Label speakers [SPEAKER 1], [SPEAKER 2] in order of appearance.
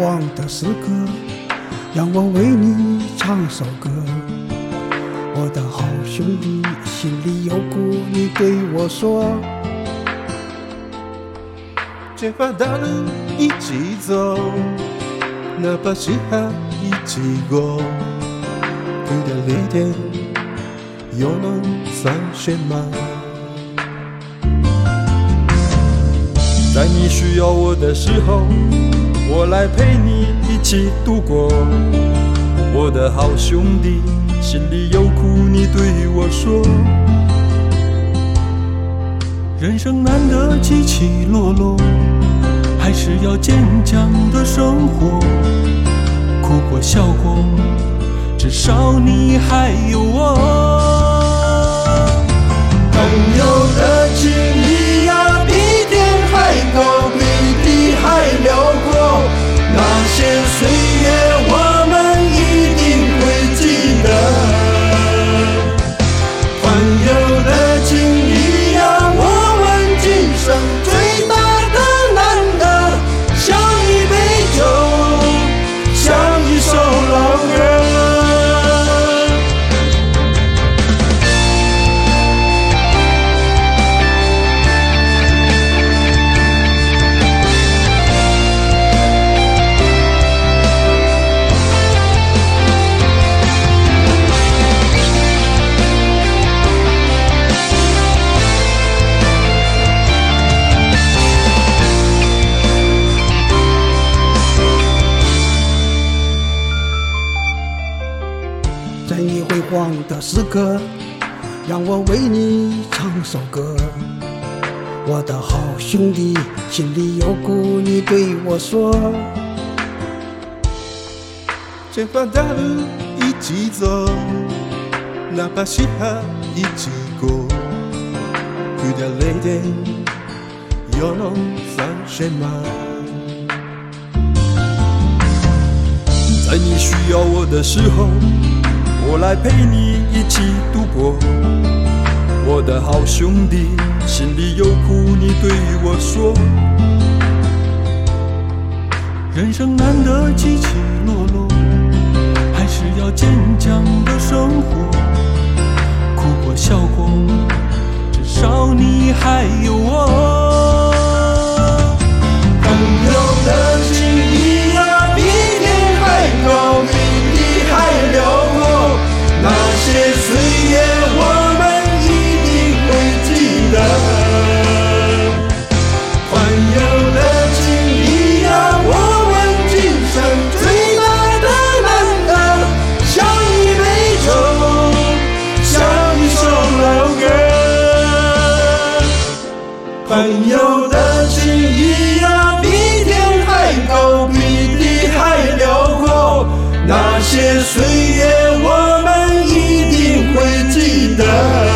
[SPEAKER 1] 你辉煌的时刻，让我为你唱首歌。我的好兄弟，心里有苦你对我说。
[SPEAKER 2] 前方大路一起走，哪怕西海一起过，苦的泪点又能算什么？在你需要我的时候，我来陪你一起度过。我的好兄弟，心里有苦你对我说。人生难得起起落落，还是要坚强的生活。哭过笑过，至少你还有我。那
[SPEAKER 1] 你辉煌的时刻，让我为你唱首歌。我的好兄弟，心里有苦你对我说。
[SPEAKER 2] 前方大路一起走，哪怕西海一起过，哭掉泪点又能算什么？在你需要我的时候，我来陪你一起度过。我的好兄弟，心里有苦你对我说。人生难得起起落落，还是要坚强的生活。哭过笑过，至少你还有我。那些岁月我们一定会记得。